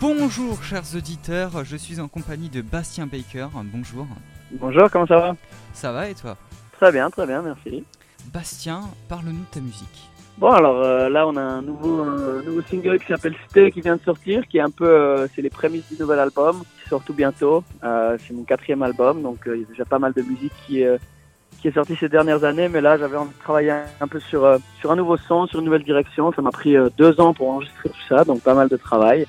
Bonjour chers auditeurs, je suis en compagnie de Bastien Baker. Bonjour. Bonjour, comment ça va Ça va et toi Très bien, très bien, merci. Bastien, parle-nous de ta musique. Bon, alors euh, là, on a un nouveau, nouveau single qui s'appelle Cité qui vient de sortir, qui est un peu, euh, c'est les prémices du nouvel album qui sort tout bientôt. Euh, c'est mon quatrième album, donc il y a déjà pas mal de musique qui, qui est sortie ces dernières années, mais là, j'avais envie de travailler un, un peu sur, sur un nouveau son, sur une nouvelle direction. Ça m'a pris deux ans pour enregistrer tout ça, donc pas mal de travail.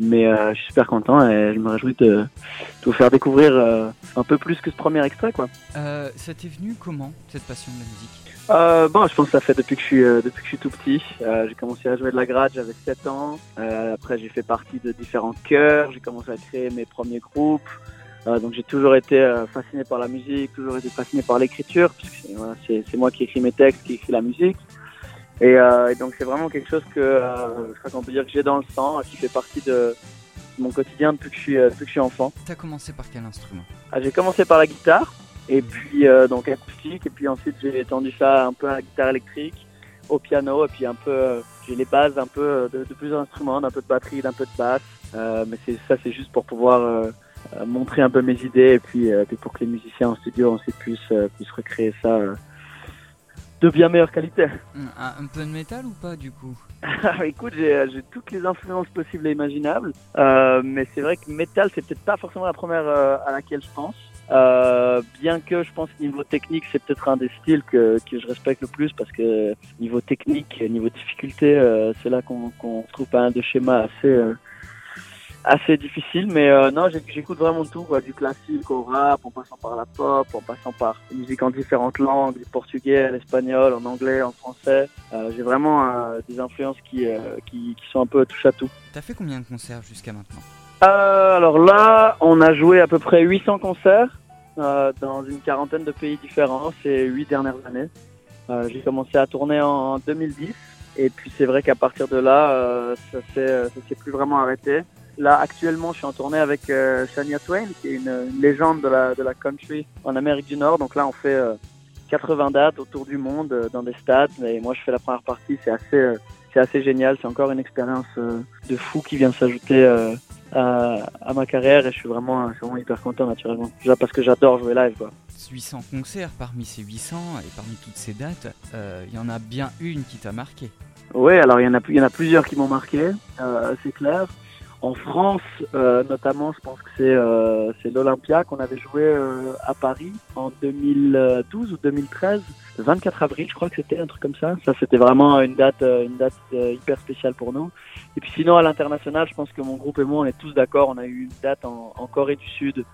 Mais euh, je suis super content et je me réjouis de, de vous faire découvrir euh, un peu plus que ce premier extrait, quoi. Euh, ça t'est venu comment cette passion de la musique? Euh, bon, je pense que ça fait depuis que je suis, euh, depuis que je suis tout petit. Euh, j'ai commencé à jouer de la grade, j'avais 7 ans. Euh, après, j'ai fait partie de différents chœurs. J'ai commencé à créer mes premiers groupes. Euh, donc, j'ai toujours été euh, fasciné par la musique, toujours été fasciné par l'écriture, puisque c'est voilà, c'est- c'est moi qui écris mes textes, qui écris la musique. Et, euh, et donc, c'est vraiment quelque chose que euh, je crois qu'on peut dire que j'ai dans le sang, qui fait partie de mon quotidien depuis que je suis, euh, depuis que je suis enfant. T'as commencé par quel instrument? Ah, j'ai commencé par la guitare, et puis euh, donc acoustique, et puis ensuite j'ai étendu ça un peu à la guitare électrique, au piano, et puis un peu, euh, j'ai les bases un peu euh, de, de plusieurs instruments, d'un peu de batterie, d'un peu de basse, euh, mais c'est ça c'est juste pour pouvoir montrer un peu mes idées, et puis, euh, puis pour que les musiciens en studio ensuite puissent, euh, puissent recréer ça euh, de bien meilleure qualité. un, un peu de métal ou pas du coup? Écoute, j'ai euh, j'ai toutes les influences possibles et imaginables, euh, mais c'est vrai que metal, c'est peut-être pas forcément la première euh, à laquelle je pense. Euh, bien que je pense niveau technique, c'est peut-être un des styles que, que je respecte le plus parce que niveau technique, niveau difficulté, euh, c'est là qu'on qu'on trouve un de schémas assez euh, assez difficile. Mais euh, non, j'écoute vraiment tout, quoi, du classique au rap, en passant par la pop, en passant par la musique en différentes langues, du portugais, l'espagnol, en anglais, en français. Euh, j'ai vraiment euh, des influences qui, qui, qui sont un peu touche à tout. T'as fait combien de concerts jusqu'à maintenant? Alors là, on a joué à peu près 800 concerts dans une quarantaine de pays différents ces huit dernières années. J'ai commencé à tourner en 2010 et puis c'est vrai qu'à partir de là, ça s'est plus vraiment arrêté. Là, actuellement, je suis en tournée avec euh, Shania Twain, qui est une, une légende de la, de la country en Amérique du Nord. Donc là, on fait euh, 80 dates autour du monde euh, dans des stades. Et moi, je fais la première partie. C'est assez, euh, c'est assez génial. C'est encore une expérience euh, de fou qui vient s'ajouter euh, à, à ma carrière. Et je suis vraiment, je suis vraiment hyper content, naturellement. Déjà parce que j'adore jouer live, quoi. 800 concerts, parmi ces 800 et parmi toutes ces dates, euh, il y en a bien une qui t'a marqué. Oui, alors il y en a, il y en a plusieurs qui m'ont marqué, euh, c'est clair. En France, euh, notamment, je pense que c'est euh, l'Olympia qu'on avait joué euh, à Paris en 2012 ou 2013, le 24 avril, je crois que c'était un truc comme ça. Ça, c'était vraiment une date, euh, une date euh, hyper spéciale pour nous. Et puis sinon, à l'international, je pense que mon groupe et moi, on est tous d'accord. On a eu une date en, en Corée du Sud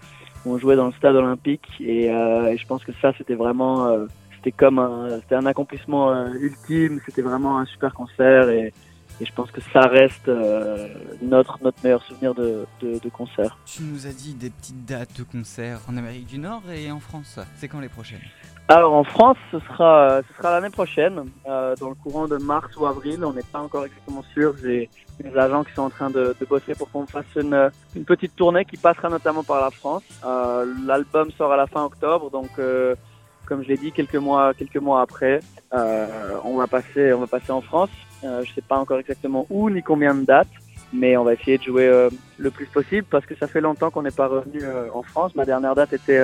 où on jouait dans le stade olympique, et, euh, et je pense que ça, c'était vraiment c'était comme un, c'était un accomplissement ultime, c'était vraiment un super concert et, et je pense que ça reste euh, notre, notre meilleur souvenir de, de, de concert. Tu nous as dit des petites dates de concerts en Amérique du Nord et en France. C'est quand les prochaines? Alors en France, ce sera, ce sera l'année prochaine, euh, dans le courant de mars ou avril, on n'est pas encore exactement sûr. J'ai des agents qui sont en train de, de bosser pour qu'on fasse une, une petite tournée qui passera notamment par la France. Euh, L'album sort à la fin octobre, donc comme je l'ai dit, quelques mois, quelques mois après, on va passer, on va passer en France. Euh, je sais pas encore exactement où ni combien de dates, mais on va essayer de jouer euh, le plus possible parce que ça fait longtemps qu'on n'est pas revenu euh, en France. Ma dernière date était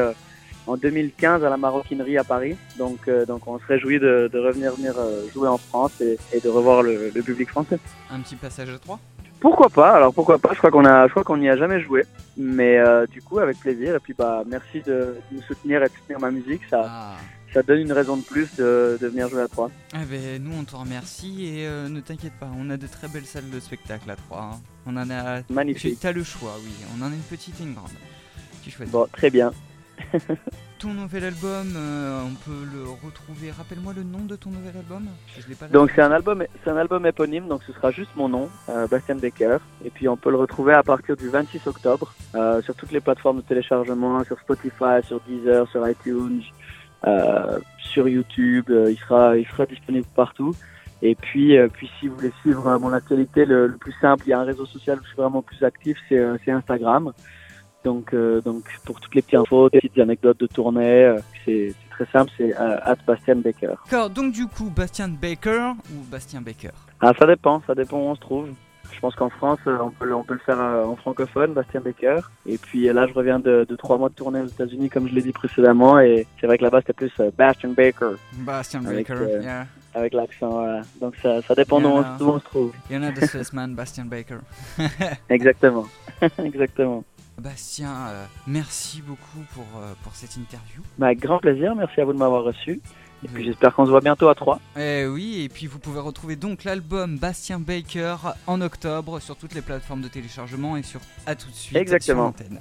en 2015 à la Maroquinerie à Paris, donc euh, donc on se réjouit de, de revenir venir jouer en France et, et de revoir le, le public français. Un petit passage à trois? Pourquoi pas? Alors pourquoi pas? Je crois qu'on a, je crois qu'on n'y a jamais joué, mais euh, du coup avec plaisir. Et puis bah merci de, de me soutenir et de soutenir ma musique. Ça, Ah. Ça donne une raison de plus de, de venir jouer à Troyes. Eh ben, nous on te remercie et euh, ne t'inquiète pas, on a de très belles salles de spectacle à Troyes. hein. On en a. Tu Magnifique. as le choix, oui. On en a une petite et une grande. Tu choisis. Bon, très bien. Ton nouvel album, euh, on peut le retrouver. Rappelle-moi le nom de ton nouvel album. Je l'ai pas. Donc c'est un album, c'est un album éponyme, donc ce sera juste mon nom, euh, Bastien Becker. Et puis on peut le retrouver à partir du 26 octobre euh, sur toutes les plateformes de téléchargement, sur Spotify, sur Deezer, sur iTunes, euh, sur YouTube. euh, il sera, il sera disponible partout. Et puis, euh, puis si vous voulez suivre euh, mon actualité, le, le plus simple, il y a un réseau social où je suis vraiment plus actif, c'est euh, c'est Instagram. Donc, euh, donc pour toutes les petites infos, des petites anecdotes de tournée, euh, c'est très simple, c'est euh, at Bastien Becker. D'accord, donc du coup, Bastien Baker ou Bastien Baker? Ah, ça dépend, ça dépend où on se trouve. Je pense qu'en France, euh, on peut, le- on peut le faire euh, en francophone, Bastien Baker. Et puis euh, là, je reviens de, de trois mois de tournée aux États-Unis, comme je l'ai dit précédemment. Et c'est vrai que là-bas, c'était plus Bastien Baker, Bastien Avec, Baker, euh, yeah. avec l'accent. voilà. Donc ça, ça dépend d'où on, on se trouve. Il y en a de Bastien Baker. Exactement. Exactement. Bastien, euh, merci beaucoup pour, euh, pour cette interview. Bah, avec grand plaisir. Merci à vous de m'avoir reçu. Et puis j'espère qu'on se voit bientôt à trois. Eh oui, et puis vous pouvez retrouver donc l'album Bastien Baker en octobre sur toutes les plateformes de téléchargement et sur à tout de suite Exactement. sur l'antenne.